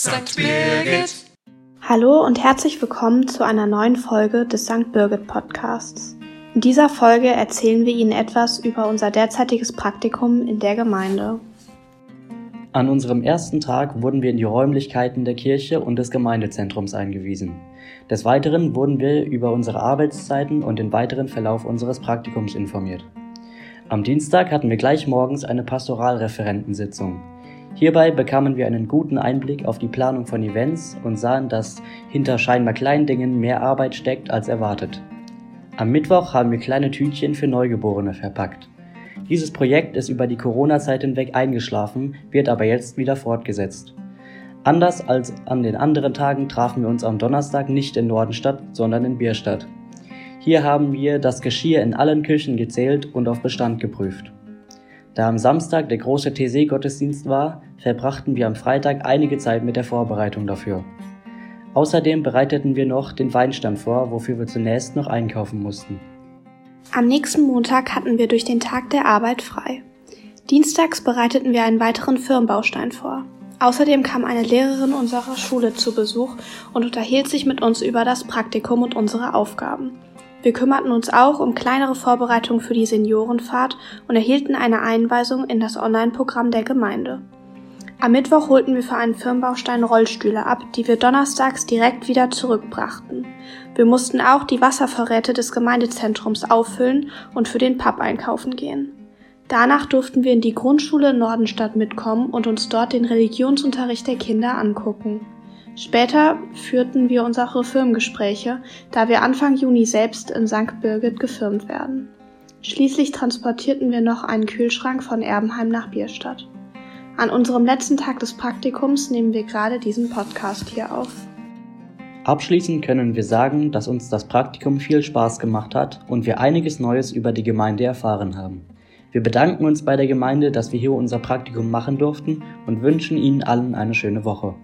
St. Birgit. Hallo und herzlich willkommen zu einer neuen Folge des St. Birgit Podcasts. In dieser Folge erzählen wir Ihnen etwas über unser derzeitiges Praktikum in der Gemeinde. An unserem ersten Tag wurden wir in die Räumlichkeiten der Kirche und des Gemeindezentrums eingewiesen. Des Weiteren wurden wir über unsere Arbeitszeiten und den weiteren Verlauf unseres Praktikums informiert. Am Dienstag hatten wir gleich morgens eine Pastoralreferentensitzung. Hierbei bekamen wir einen guten Einblick auf die Planung von Events und sahen, dass hinter scheinbar kleinen Dingen mehr Arbeit steckt als erwartet. Am Mittwoch haben wir kleine Tütchen für Neugeborene verpackt. Dieses Projekt ist über die Corona-Zeit hinweg eingeschlafen, wird aber jetzt wieder fortgesetzt. Anders als an den anderen Tagen trafen wir uns am Donnerstag nicht in Nordenstadt, sondern in Bierstadt. Hier haben wir das Geschirr in allen Küchen gezählt und auf Bestand geprüft. Da am Samstag der große TC-Gottesdienst war, verbrachten wir am Freitag einige Zeit mit der Vorbereitung dafür. Außerdem bereiteten wir noch den Weinstand vor, wofür wir zunächst noch einkaufen mussten. Am nächsten Montag hatten wir durch den Tag der Arbeit frei. Dienstags bereiteten wir einen weiteren Firmenbaustein vor. Außerdem kam eine Lehrerin unserer Schule zu Besuch und unterhielt sich mit uns über das Praktikum und unsere Aufgaben. Wir kümmerten uns auch um kleinere Vorbereitungen für die Seniorenfahrt und erhielten eine Einweisung in das Online-Programm der Gemeinde. Am Mittwoch holten wir für einen Firmenbaustein Rollstühle ab, die wir donnerstags direkt wieder zurückbrachten. Wir mussten auch die Wasservorräte des Gemeindezentrums auffüllen und für den Pub einkaufen gehen. Danach durften wir in die Grundschule Nordenstadt mitkommen und uns dort den Religionsunterricht der Kinder angucken. Später führten wir unsere Firmengespräche, da wir Anfang Juni selbst in St. Birgit gefirmt werden. Schließlich transportierten wir noch einen Kühlschrank von Erbenheim nach Bierstadt. An unserem letzten Tag des Praktikums nehmen wir gerade diesen Podcast hier auf. Abschließend können wir sagen, dass uns das Praktikum viel Spaß gemacht hat und wir einiges Neues über die Gemeinde erfahren haben. Wir bedanken uns bei der Gemeinde, dass wir hier unser Praktikum machen durften und wünschen Ihnen allen eine schöne Woche.